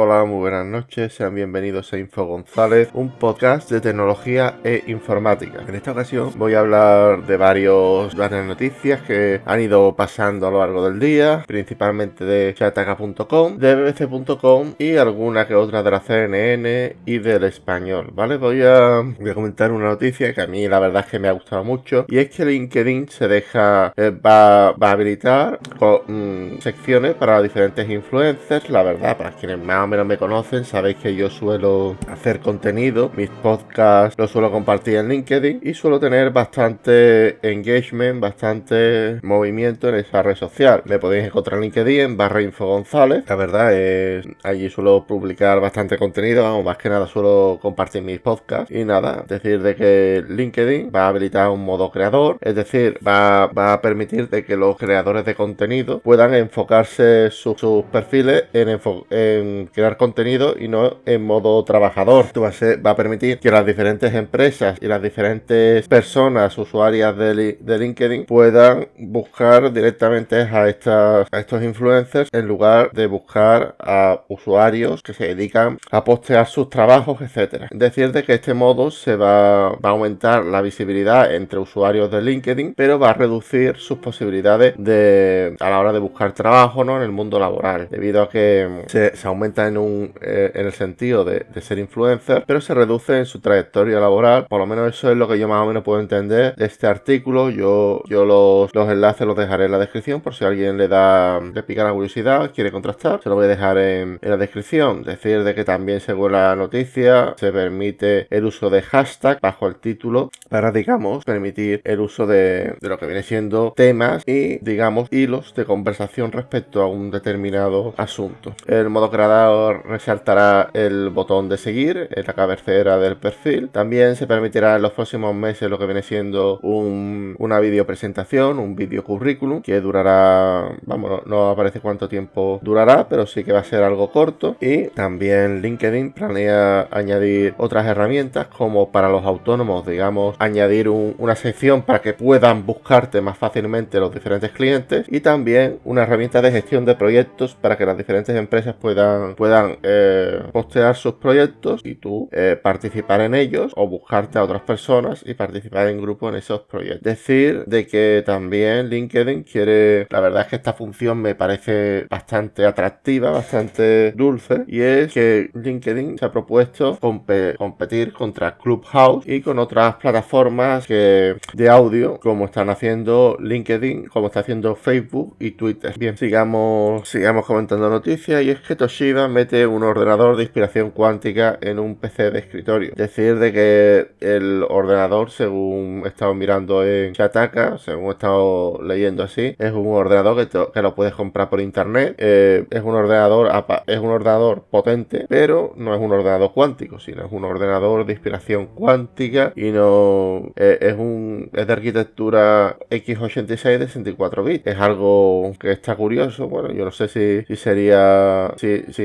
Hola, muy buenas noches, sean bienvenidos a Info González, un podcast de tecnología e informática. En esta ocasión voy a hablar de varios, varias noticias que han ido pasando a lo largo del día, principalmente de chataca.com, de bbc.com y alguna que otra de la CNN y del español, ¿vale? Voy a, comentar una noticia que a mí la verdad es que me ha gustado mucho y es que LinkedIn se deja, eh, va, a habilitar mm, secciones para diferentes influencers, la verdad, para quienes más menos me conocen, sabéis que yo suelo hacer contenido, mis podcasts los suelo compartir en LinkedIn y suelo tener bastante engagement, bastante movimiento en esa red social. Me podéis encontrar en LinkedIn barra info González. La verdad es, allí suelo publicar bastante contenido, vamos, más que nada suelo compartir mis podcasts y nada, decir de que LinkedIn va a habilitar un modo creador, es decir, va, a permitir de que los creadores de contenido puedan enfocarse sus perfiles en, en crear contenido y no en modo trabajador. Esto va a, permitir que las diferentes empresas y las diferentes personas, usuarias de, LinkedIn, puedan buscar directamente a, estos influencers en lugar de buscar a usuarios que se dedican a postear sus trabajos, etcétera. Decir, de que este modo se va, a aumentar la visibilidad entre usuarios de LinkedIn, pero va a reducir sus posibilidades de a la hora de buscar trabajo ¿no? en el mundo laboral, debido a que se aumenta en, un, eh, en el sentido de, ser influencer, pero se reduce en su trayectoria laboral. Por lo menos eso es lo que yo más o menos puedo entender de este artículo. Yo, yo los, los enlaces los dejaré en la descripción por si alguien le da, le pica la curiosidad, quiere contrastar. Se lo voy a dejar en, la descripción. Decir de que también según la noticia se permite el uso de hashtag bajo el título para, digamos, permitir el uso de, de lo que viene siendo temas y, digamos, hilos de conversación respecto a un determinado asunto. El modo creador resaltará el botón de seguir en la cabecera del perfil. También se permitirá en los próximos meses lo que viene siendo una video presentación, un video currículum que durará, vamos, no, aparece cuánto tiempo durará, pero sí que va a ser algo corto. Y también LinkedIn planea añadir otras herramientas como para los autónomos, digamos, añadir una sección para que puedan buscarte más fácilmente los diferentes clientes y también una herramienta de gestión de proyectos para que las diferentes empresas puedan puedan eh, postear sus proyectos y tú eh, participar en ellos o buscarte a otras personas y participar en grupo en esos proyectos. Decir de que también LinkedIn quiere, la verdad es que esta función me parece bastante atractiva, bastante dulce y es que LinkedIn se ha propuesto competir contra Clubhouse y con otras plataformas de audio como están haciendo LinkedIn, como está haciendo Facebook y Twitter. Bien, sigamos, sigamos comentando noticias y es que Toshiba mete un ordenador de inspiración cuántica en un PC de escritorio. Decir de que el ordenador, según he estado mirando en Chataka, según he estado leyendo así, es un ordenador que, lo puedes comprar por internet. Eh, es un ordenador es un ordenador potente, pero no es un ordenador cuántico, sino es un ordenador de inspiración cuántica y no eh, es un es de arquitectura x86 de 64 bits. Es algo que está curioso. Bueno, yo no sé si, si sería si, si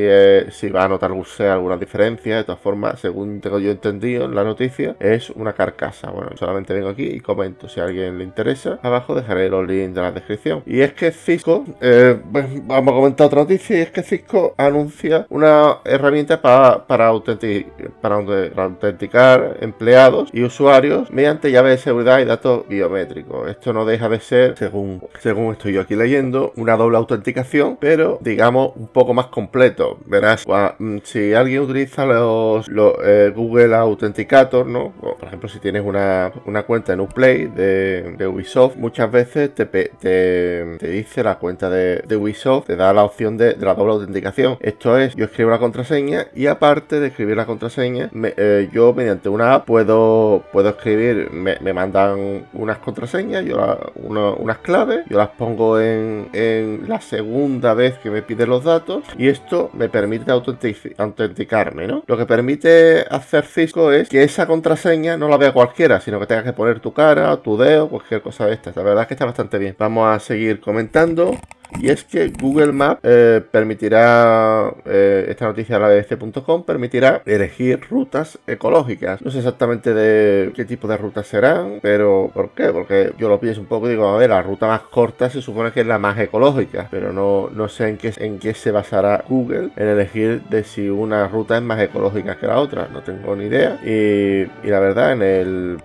si va a notar usted alguna diferencia. De todas formas, según tengo yo entendido en la noticia, es una carcasa. Bueno, solamente vengo aquí y comento. Si a alguien le interesa, abajo dejaré los links de la descripción. Y es que Cisco, eh, pues, vamos a comentar otra noticia, y es que Cisco anuncia una herramienta para, para, para autenticar empleados y usuarios mediante llave de seguridad y datos biométricos. Esto no deja de ser, según, según estoy yo aquí leyendo, una doble autenticación, pero digamos un poco más completo verás, mm, si alguien utiliza los, eh, Google Authenticator, ¿no? por ejemplo, si tienes una, cuenta en Uplay de, de Ubisoft, muchas veces te, te, dice la cuenta de, Ubisoft, te da la opción de, la doble autenticación. Esto es, yo escribo la contraseña y aparte de escribir la contraseña, eh, yo mediante una app puedo, puedo escribir, me, mandan unas contraseñas, yo unas claves, yo las pongo en, en la segunda vez que me pide los datos y esto me permite autenticarme, ¿no? Lo que permite hacer Cisco es que esa contraseña no la vea cualquiera, sino que tenga que poner tu cara, tu dedo, cualquier cosa de estas. La verdad es que está bastante bien. Vamos a seguir comentando. Y es que Google Maps eh, permitirá, eh, esta noticia de la BBC.com, permitirá elegir rutas ecológicas. No sé exactamente de qué tipo de rutas serán, pero ¿por qué? Porque yo lo pienso un poco y digo, a ver, la ruta más corta se supone que es la más ecológica, pero no, no sé en qué, en qué se basará Google en elegir de si una ruta es más ecológica que la otra. No tengo ni idea. Y, la verdad, en, el,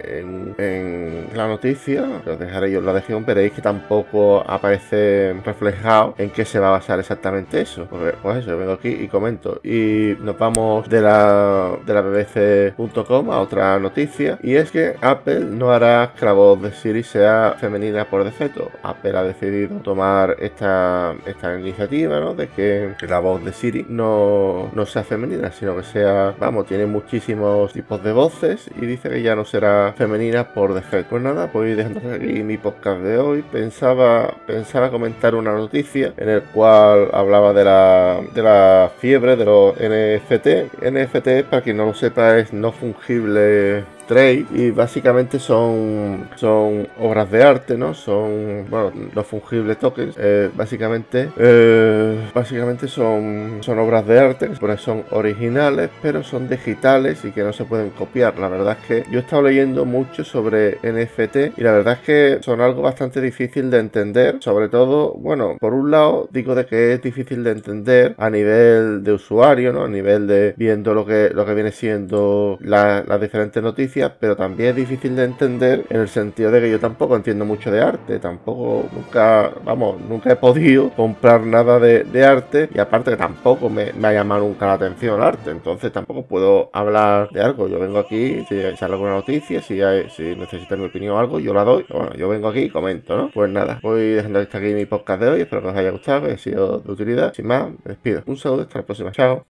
en, la noticia, os dejaré yo en la descripción, veréis que tampoco aparece reflejado en qué se va a basar exactamente eso. Pues, pues eso, vengo aquí y comento. Y nos vamos de la, de la bbc.com a otra noticia. Y es que Apple no hará que la voz de Siri sea femenina por defecto. Apple ha decidido tomar esta, esta iniciativa, ¿no? De que, la voz de Siri no, no sea femenina, sino que sea, vamos, tiene muchísimos tipos de voces y dice que ya no será femenina por defecto. Pues nada, pues dejando aquí mi podcast de hoy. Pensaba, pensaba comentar una noticia en el cual hablaba de la, de la fiebre de los NFT. NFT, para quien no lo sepa, es no fungible trade y básicamente son, son obras de arte, ¿no? Son, bueno, no fungibles tokens. Eh, básicamente, eh, básicamente son, son obras de arte, que son originales, pero son digitales y que no se pueden copiar. La verdad es que yo he estado leyendo mucho sobre NFT y la verdad es que son algo bastante difícil de entender. Sobre todo, bueno, por un lado digo de que es difícil de entender a nivel de usuario, ¿no? A nivel de viendo lo que, lo que viene siendo las diferentes noticias pero también es difícil de entender en el sentido de que yo tampoco entiendo mucho de arte, tampoco, nunca, vamos, nunca he podido comprar nada de, arte y aparte que tampoco me, ha llamado nunca la atención el arte, entonces tampoco puedo hablar de algo. Yo vengo aquí, si sale alguna noticia, si, hay, si necesitan mi opinión o algo, yo la doy. Bueno, yo vengo aquí y comento, ¿no? Pues nada, voy dejando hasta aquí mi podcast de hoy, espero que os haya gustado, que haya sido de utilidad. Sin más, me despido. Un saludo, hasta la próxima. Chao.